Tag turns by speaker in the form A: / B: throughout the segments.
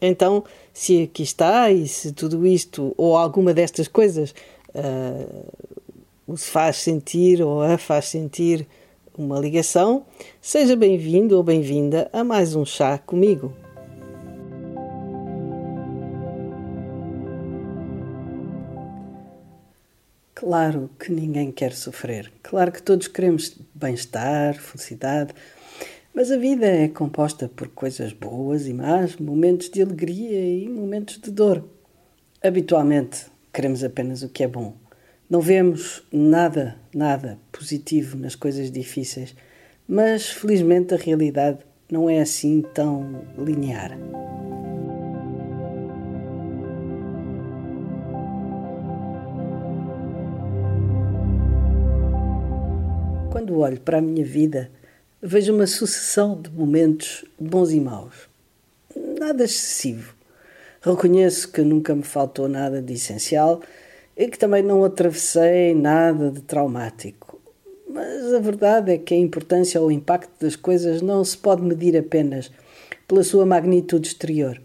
A: Então, se aqui está e se tudo isto ou alguma destas coisas uh, faz sentir ou a faz sentir uma ligação, seja bem-vindo ou bem-vinda a mais um chá comigo. Claro que ninguém quer sofrer. Claro que todos queremos bem-estar, felicidade. Mas a vida é composta por coisas boas e más, momentos de alegria e momentos de dor. Habitualmente queremos apenas o que é bom. Não vemos nada, nada positivo nas coisas difíceis, mas felizmente a realidade não é assim tão linear. quando olho para a minha vida, vejo uma sucessão de momentos bons e maus. Nada excessivo. Reconheço que nunca me faltou nada de essencial e que também não atravessei nada de traumático. Mas a verdade é que a importância ou o impacto das coisas não se pode medir apenas pela sua magnitude exterior.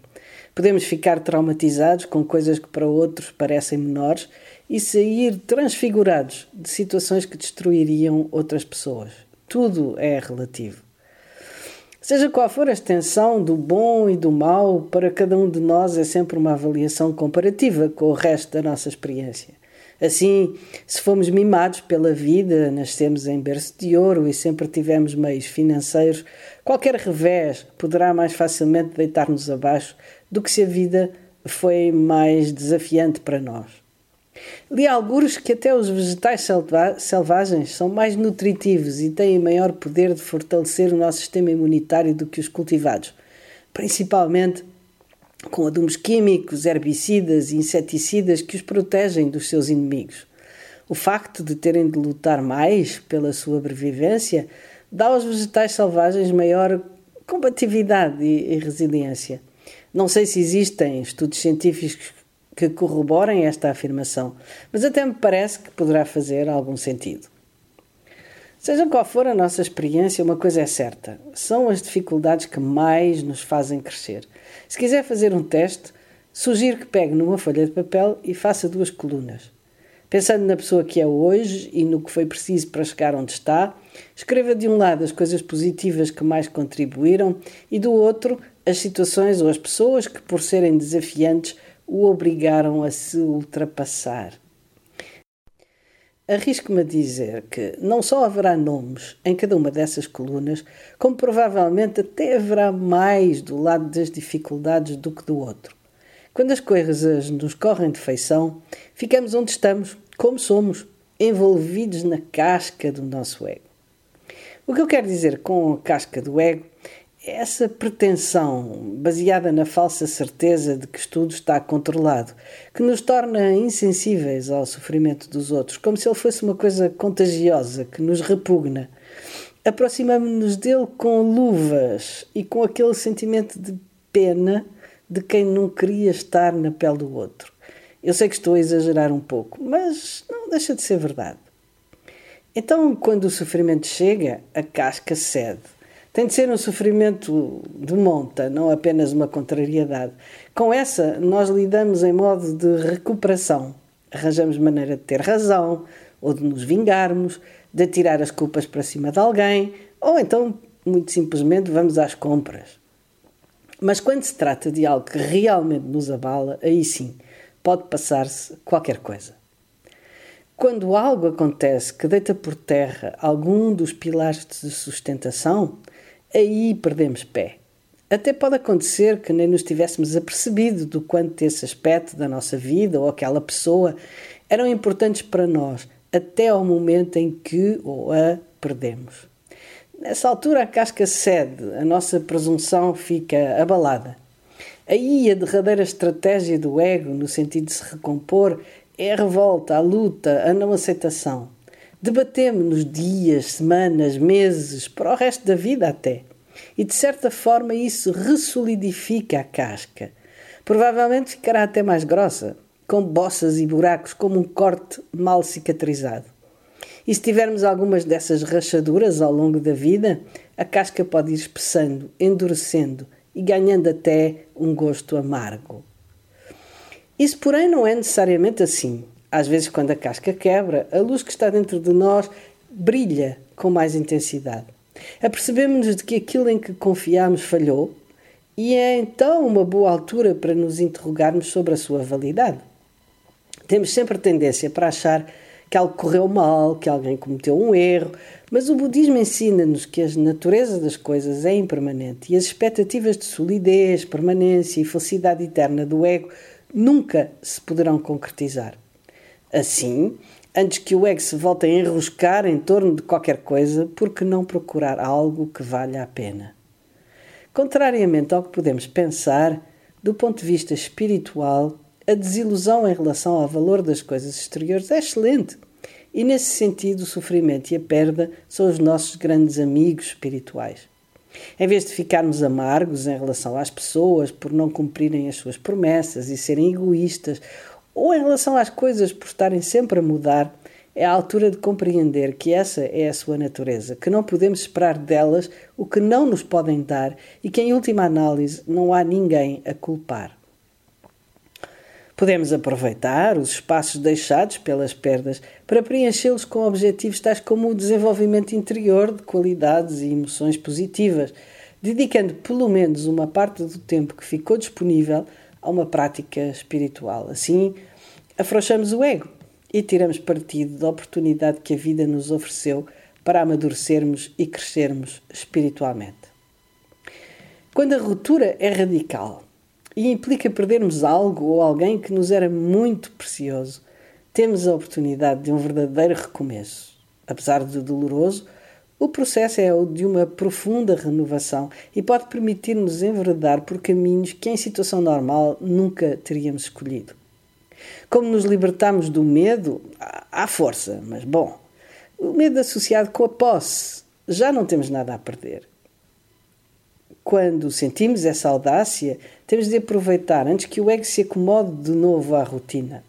A: Podemos ficar traumatizados com coisas que para outros parecem menores e sair transfigurados de situações que destruiriam outras pessoas. Tudo é relativo. Seja qual for a extensão do bom e do mau, para cada um de nós é sempre uma avaliação comparativa com o resto da nossa experiência. Assim, se fomos mimados pela vida, nascemos em berço de ouro e sempre tivemos meios financeiros, qualquer revés poderá mais facilmente deitar-nos abaixo do que se a vida foi mais desafiante para nós. Li alguns que até os vegetais selvagens são mais nutritivos e têm maior poder de fortalecer o nosso sistema imunitário do que os cultivados, principalmente com adubos químicos, herbicidas e inseticidas que os protegem dos seus inimigos. O facto de terem de lutar mais pela sua sobrevivência dá aos vegetais selvagens maior combatividade e resiliência. Não sei se existem estudos científicos que corroborem esta afirmação, mas até me parece que poderá fazer algum sentido. Seja qual for a nossa experiência, uma coisa é certa: são as dificuldades que mais nos fazem crescer. Se quiser fazer um teste, sugiro que pegue numa folha de papel e faça duas colunas. Pensando na pessoa que é hoje e no que foi preciso para chegar onde está, escreva de um lado as coisas positivas que mais contribuíram e do outro as situações ou as pessoas que, por serem desafiantes, o obrigaram a se ultrapassar. Arrisco-me a dizer que não só haverá nomes em cada uma dessas colunas, como provavelmente até haverá mais do lado das dificuldades do que do outro. Quando as coisas nos correm de feição, ficamos onde estamos, como somos, envolvidos na casca do nosso ego. O que eu quero dizer com a casca do ego essa pretensão, baseada na falsa certeza de que tudo está controlado, que nos torna insensíveis ao sofrimento dos outros, como se ele fosse uma coisa contagiosa que nos repugna. Aproximamos-nos dele com luvas e com aquele sentimento de pena de quem não queria estar na pele do outro. Eu sei que estou a exagerar um pouco, mas não deixa de ser verdade. Então, quando o sofrimento chega, a casca cede tem de ser um sofrimento de monta, não apenas uma contrariedade. Com essa, nós lidamos em modo de recuperação. Arranjamos maneira de ter razão, ou de nos vingarmos, de tirar as culpas para cima de alguém, ou então, muito simplesmente, vamos às compras. Mas quando se trata de algo que realmente nos abala, aí sim, pode passar-se qualquer coisa. Quando algo acontece que deita por terra algum dos pilares de sustentação, aí perdemos pé. Até pode acontecer que nem nos tivéssemos apercebido do quanto esse aspecto da nossa vida ou aquela pessoa eram importantes para nós, até ao momento em que ou a perdemos. Nessa altura a casca cede, a nossa presunção fica abalada. Aí a derradeira estratégia do ego, no sentido de se recompor, é a revolta, a luta, a não aceitação. Debatemos-nos dias, semanas, meses, para o resto da vida até. E de certa forma isso ressolidifica a casca. Provavelmente ficará até mais grossa, com bossas e buracos, como um corte mal cicatrizado. E se tivermos algumas dessas rachaduras ao longo da vida, a casca pode ir espessando, endurecendo e ganhando até um gosto amargo. Isso, porém, não é necessariamente assim. Às vezes, quando a casca quebra, a luz que está dentro de nós brilha com mais intensidade. Apercebemos-nos de que aquilo em que confiámos falhou e é então uma boa altura para nos interrogarmos sobre a sua validade. Temos sempre tendência para achar que algo correu mal, que alguém cometeu um erro, mas o budismo ensina-nos que a natureza das coisas é impermanente e as expectativas de solidez, permanência e felicidade eterna do ego nunca se poderão concretizar. Assim, antes que o ego se volte a enroscar em torno de qualquer coisa, por que não procurar algo que valha a pena? Contrariamente ao que podemos pensar, do ponto de vista espiritual, a desilusão em relação ao valor das coisas exteriores é excelente. E nesse sentido, o sofrimento e a perda são os nossos grandes amigos espirituais. Em vez de ficarmos amargos em relação às pessoas por não cumprirem as suas promessas e serem egoístas ou em relação às coisas por estarem sempre a mudar, é a altura de compreender que essa é a sua natureza, que não podemos esperar delas o que não nos podem dar e que, em última análise, não há ninguém a culpar. Podemos aproveitar os espaços deixados pelas perdas para preenchê-los com objetivos tais como o desenvolvimento interior de qualidades e emoções positivas, dedicando pelo menos uma parte do tempo que ficou disponível a uma prática espiritual. Assim, afrouxamos o ego e tiramos partido da oportunidade que a vida nos ofereceu para amadurecermos e crescermos espiritualmente. Quando a ruptura é radical e implica perdermos algo ou alguém que nos era muito precioso, temos a oportunidade de um verdadeiro recomeço. Apesar de doloroso, o processo é o de uma profunda renovação e pode permitir-nos enveredar por caminhos que, em situação normal, nunca teríamos escolhido. Como nos libertamos do medo, há força, mas bom, o medo associado com a posse, já não temos nada a perder. Quando sentimos essa audácia, temos de aproveitar antes que o ego se acomode de novo à rotina.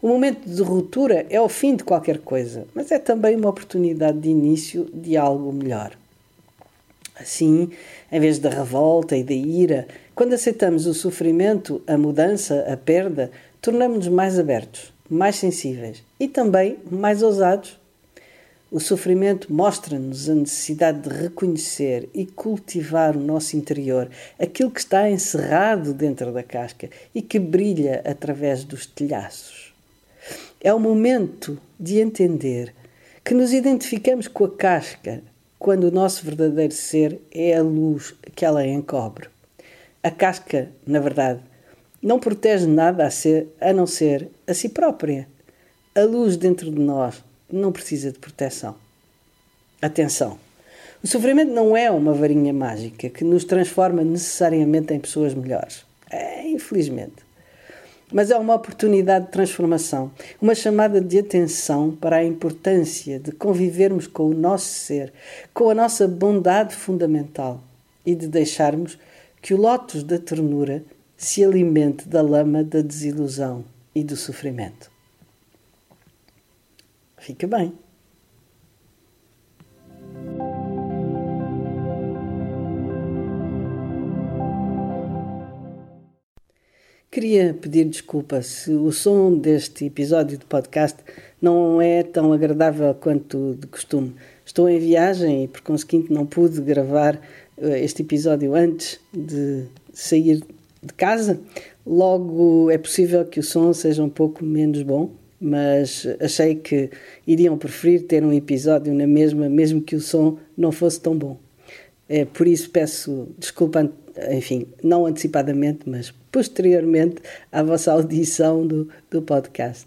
A: O momento de ruptura é o fim de qualquer coisa, mas é também uma oportunidade de início de algo melhor. Assim, em vez da revolta e da ira, quando aceitamos o sofrimento, a mudança, a perda, tornamos-nos mais abertos, mais sensíveis e também mais ousados. O sofrimento mostra-nos a necessidade de reconhecer e cultivar o nosso interior, aquilo que está encerrado dentro da casca e que brilha através dos telhaços. É o momento de entender que nos identificamos com a casca quando o nosso verdadeiro ser é a luz que ela encobre. A casca, na verdade, não protege nada a, ser, a não ser a si própria. A luz dentro de nós não precisa de proteção. Atenção! O sofrimento não é uma varinha mágica que nos transforma necessariamente em pessoas melhores. É, infelizmente. Mas é uma oportunidade de transformação, uma chamada de atenção para a importância de convivermos com o nosso ser, com a nossa bondade fundamental e de deixarmos que o lótus da ternura se alimente da lama da desilusão e do sofrimento. Fica bem. Queria pedir desculpa se o som deste episódio de podcast não é tão agradável quanto de costume. Estou em viagem e, por conseguinte, não pude gravar eh, este episódio antes de sair de casa. Logo, é possível que o som seja um pouco menos bom mas achei que iriam preferir ter um episódio na mesma, mesmo que o som não fosse tão bom. É, por isso peço desculpa, enfim, não antecipadamente, mas posteriormente à vossa audição do, do podcast.